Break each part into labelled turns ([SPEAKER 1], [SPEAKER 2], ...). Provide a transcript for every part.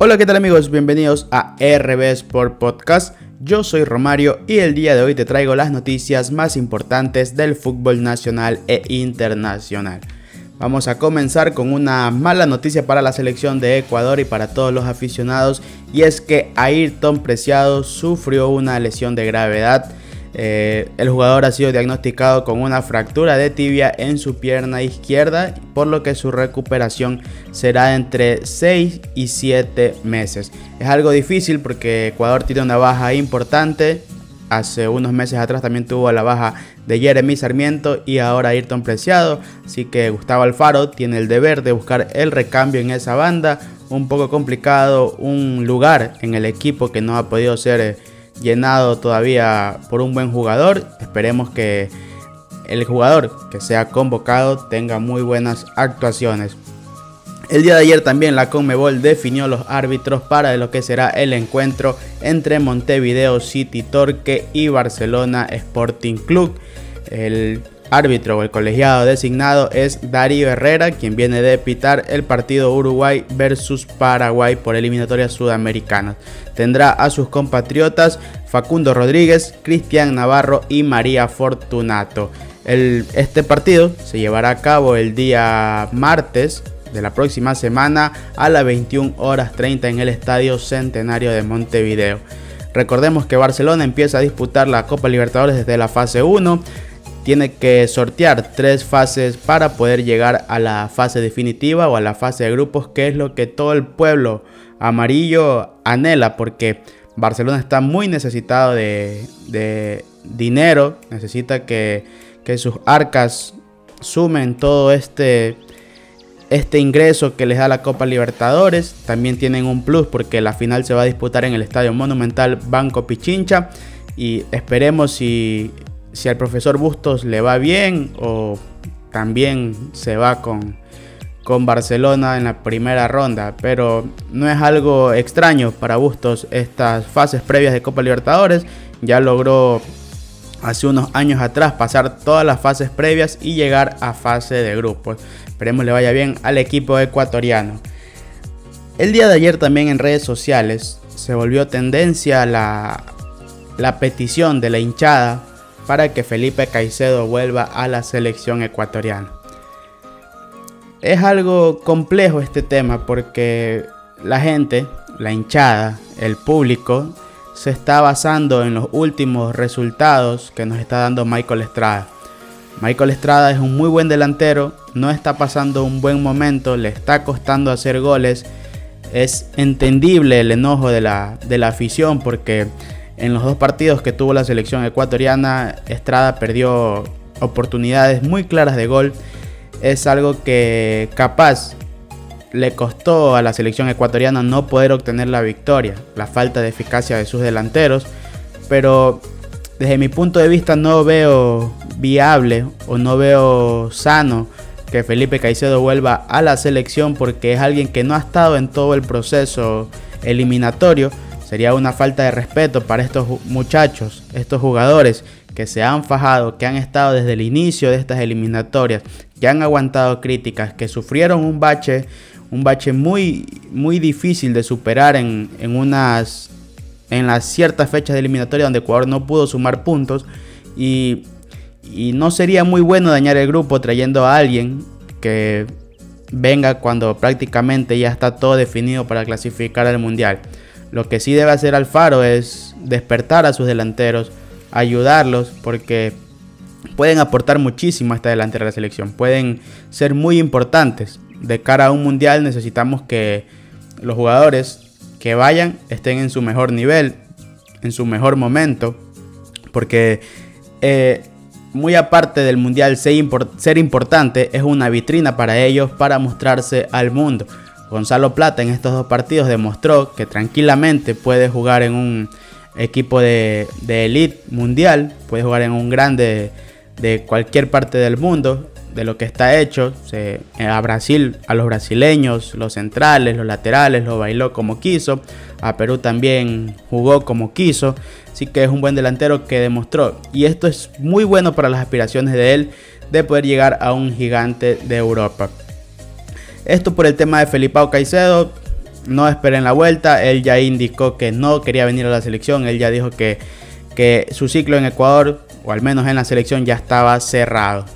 [SPEAKER 1] Hola, ¿qué tal amigos? Bienvenidos a RB Sport Podcast. Yo soy Romario y el día de hoy te traigo las noticias más importantes del fútbol nacional e internacional. Vamos a comenzar con una mala noticia para la selección de Ecuador y para todos los aficionados y es que Ayrton Preciado sufrió una lesión de gravedad eh, el jugador ha sido diagnosticado con una fractura de tibia en su pierna izquierda, por lo que su recuperación será entre 6 y 7 meses. Es algo difícil porque Ecuador tiene una baja importante. Hace unos meses atrás también tuvo la baja de Jeremy Sarmiento y ahora Ayrton Preciado. Así que Gustavo Alfaro tiene el deber de buscar el recambio en esa banda. Un poco complicado, un lugar en el equipo que no ha podido ser eh, llenado todavía por un buen jugador. Esperemos que el jugador que sea convocado tenga muy buenas actuaciones. El día de ayer también la Conmebol definió los árbitros para lo que será el encuentro entre Montevideo City Torque y Barcelona Sporting Club. El árbitro o el colegiado designado es Darío Herrera, quien viene de pitar el partido Uruguay versus Paraguay por eliminatorias sudamericanas. Tendrá a sus compatriotas Facundo Rodríguez, Cristian Navarro y María Fortunato. este partido se llevará a cabo el día martes de la próxima semana a las 21 horas 30 en el Estadio Centenario de Montevideo. Recordemos que Barcelona empieza a disputar la Copa Libertadores desde la fase 1 tiene que sortear tres fases para poder llegar a la fase definitiva o a la fase de grupos, que es lo que todo el pueblo amarillo anhela, porque Barcelona está muy necesitado de, dinero, necesita que, sus arcas sumen todo este, este ingreso que les da la Copa Libertadores. También tienen un plus porque la final se va a disputar en el Estadio Monumental Banco Pichincha. Y esperemos si si al profesor Bustos le va bien o también se va con, con Barcelona en la primera ronda. Pero no es algo extraño para Bustos estas fases previas de Copa Libertadores. Ya logró hace unos años atrás pasar todas las fases previas y llegar a fase de grupos. Esperemos le vaya bien al equipo ecuatoriano. El día de ayer también en redes sociales se volvió tendencia la, la petición de la hinchada para que Felipe Caicedo vuelva a la selección ecuatoriana. Es algo complejo este tema porque la gente, la hinchada, el público, se está basando en los últimos resultados que nos está dando Michael Estrada. Michael Estrada es un muy buen delantero, no está pasando un buen momento, le está costando hacer goles. Es entendible el enojo de la, de la afición porque en los dos partidos que tuvo la selección ecuatoriana, Estrada perdió oportunidades muy claras de gol. Es algo que capaz le costó a la selección ecuatoriana no poder obtener la victoria, la falta de eficacia de sus delanteros. Pero desde mi punto de vista no veo viable o no veo sano que Felipe Caicedo vuelva a la selección porque es alguien que no ha estado en todo el proceso eliminatorio Sería una falta de respeto para estos muchachos, estos jugadores que se han fajado, que han estado desde el inicio de estas eliminatorias, que han aguantado críticas, que sufrieron un bache, un bache muy, muy difícil de superar en, unas en las ciertas fechas de eliminatoria donde Ecuador no pudo sumar puntos y, y no sería muy bueno dañar el grupo trayendo a alguien que venga cuando prácticamente ya está todo definido para clasificar al mundial. Lo que sí debe hacer Alfaro es despertar a sus delanteros, ayudarlos, porque pueden aportar muchísimo a esta delantera de la selección. Pueden ser muy importantes. De cara a un mundial necesitamos que los jugadores que vayan estén en su mejor nivel, en su mejor momento, porque eh, muy aparte del mundial ser importante, es una vitrina para ellos para mostrarse al mundo. Gonzalo Plata en estos dos partidos demostró que tranquilamente puede jugar en un equipo de, elite mundial, puede jugar en un grande de cualquier parte del mundo, de lo que está hecho. a Brasil, a los brasileños, los centrales, los laterales, lo bailó como quiso. A Perú también jugó como quiso. Así que es un buen delantero que demostró. Y esto es muy bueno para las aspiraciones de él de poder llegar a un gigante de Europa. Esto por el tema de Felipao Caicedo. no esperen la vuelta. Él ya indicó que no quería venir a la selección. Él ya dijo que, que su ciclo en Ecuador, o al menos en la selección, ya estaba cerrado.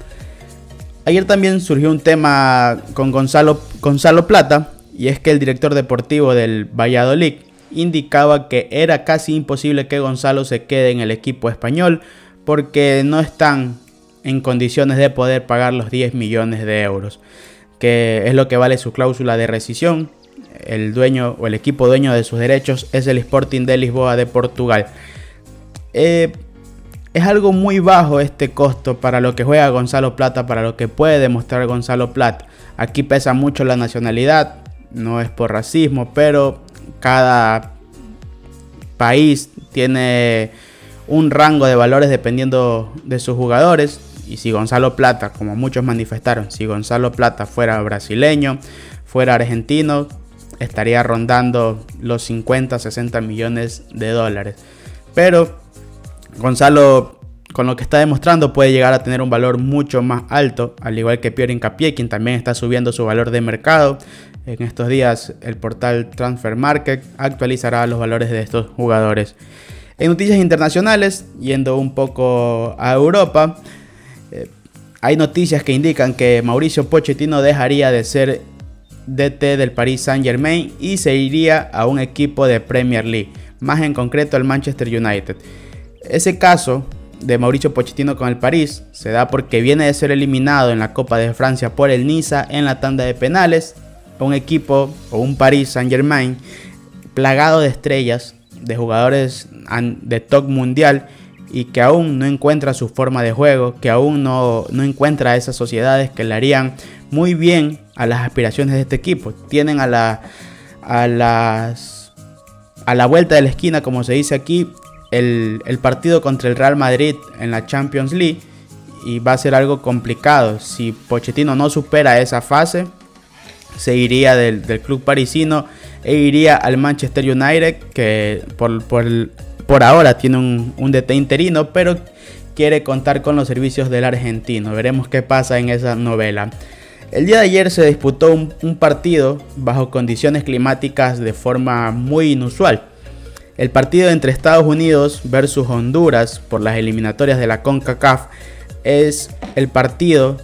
[SPEAKER 1] Ayer también surgió un tema con Gonzalo, Gonzalo Plata, y es que el director deportivo del Valladolid indicaba que era casi imposible que Gonzalo se quede en el equipo español porque no están en condiciones de poder pagar los 10 millones de euros, que es lo que vale su cláusula de rescisión. El dueño o el equipo dueño de sus derechos es el Sporting de Lisboa de Portugal. Eh, es algo muy bajo este costo para lo que juega Gonzalo Plata, para lo que puede demostrar Gonzalo Plata. Aquí pesa mucho la nacionalidad, no es por racismo, pero cada país tiene un rango de valores dependiendo de sus jugadores. Y si Gonzalo Plata, como muchos manifestaron, si Gonzalo Plata fuera brasileño, fuera argentino, estaría rondando los 50, 60 millones de dólares. Pero Gonzalo, con lo que está demostrando, puede llegar a tener un valor mucho más alto, al igual que Pierre Incapié, quien también está subiendo su valor de mercado. En estos días, el portal Transfer Market actualizará los valores de estos jugadores. En noticias internacionales, yendo un poco a Europa, eh, hay noticias que indican que Mauricio Pochettino dejaría de ser DT del Paris Saint Germain y se iría a un equipo de Premier League, más en concreto al Manchester United. Ese caso de Mauricio Pochettino con el París se da porque viene de ser eliminado en la Copa de Francia por el Niza en la tanda de penales, un equipo o un Paris Saint-Germain plagado de estrellas, de jugadores de top mundial y que aún no encuentra su forma de juego, que aún no, no encuentra esas sociedades que le harían muy bien a las aspiraciones de este equipo. Tienen a la a las a la vuelta de la esquina, como se dice aquí, el, partido contra el Real Madrid en la Champions League y va a ser algo complicado. Si Pochettino no supera esa fase, se iría del, club parisino e iría al Manchester United, que por, por, ahora tiene un, un, DT interino, pero quiere contar con los servicios del argentino. Veremos qué pasa en esa novela. El día de ayer se disputó un partido bajo condiciones climáticas de forma muy inusual. El partido entre Estados Unidos versus Honduras por las eliminatorias de la CONCACAF es el partido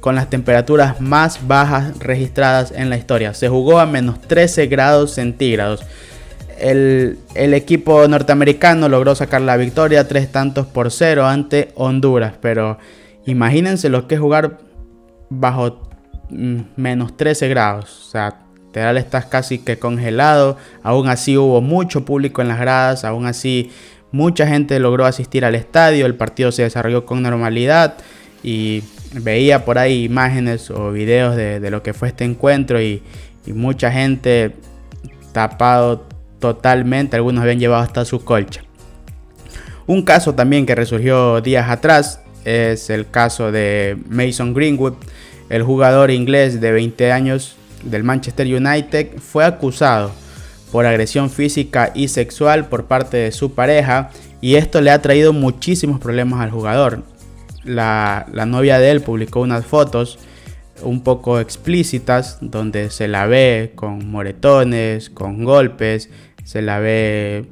[SPEAKER 1] con las temperaturas más bajas registradas en la historia. Se jugó a menos 13 grados centígrados. El, equipo norteamericano logró sacar la victoria tres tantos por cero ante Honduras. Pero imagínense lo que es jugar bajo mm, menos 13 grados. O sea, Literal estás casi que congelado. Aún así hubo mucho público en las gradas. Aún así mucha gente logró asistir al estadio. El partido se desarrolló con normalidad. Y veía por ahí imágenes o videos de, lo que fue este encuentro. Y, mucha gente tapado totalmente. Algunos habían llevado hasta su colcha. Un caso también que resurgió días atrás es el caso de Mason Greenwood, el jugador inglés de 20 años del Manchester United fue acusado por agresión física y sexual por parte de su pareja y esto le ha traído muchísimos problemas al jugador. La, novia de él publicó unas fotos un poco explícitas donde se la ve con moretones, con golpes, se la ve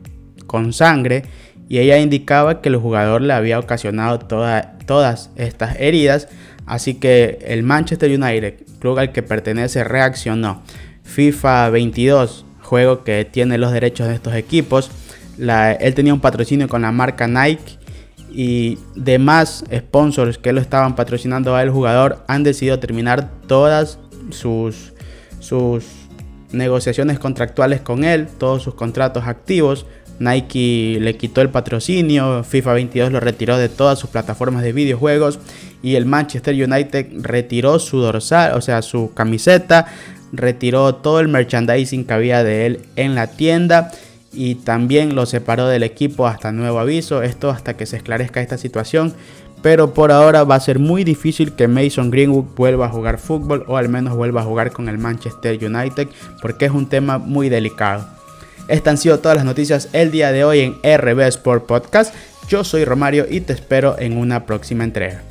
[SPEAKER 1] con sangre y ella indicaba que el jugador le había ocasionado todas estas heridas Así que el Manchester United, club al que pertenece, reaccionó. FIFA 22, juego que tiene los derechos de estos equipos. él tenía un patrocinio con la marca Nike y demás sponsors que lo estaban patrocinando al jugador han decidido terminar todas sus, sus negociaciones contractuales con él, todos sus contratos activos. Nike le quitó el patrocinio, FIFA 22 lo retiró de todas sus plataformas de videojuegos y el Manchester United retiró su dorsal, o sea, su camiseta, retiró todo el merchandising que había de él en la tienda y también lo separó del equipo hasta nuevo aviso, esto hasta que se esclarezca esta situación. Pero por ahora va a ser muy difícil que Mason Greenwood vuelva a jugar fútbol o al menos vuelva a jugar con el Manchester United porque es un tema muy delicado. Estas han sido todas las noticias el día de hoy en RB Sport Podcast. Yo soy Romario y te espero en una próxima entrega.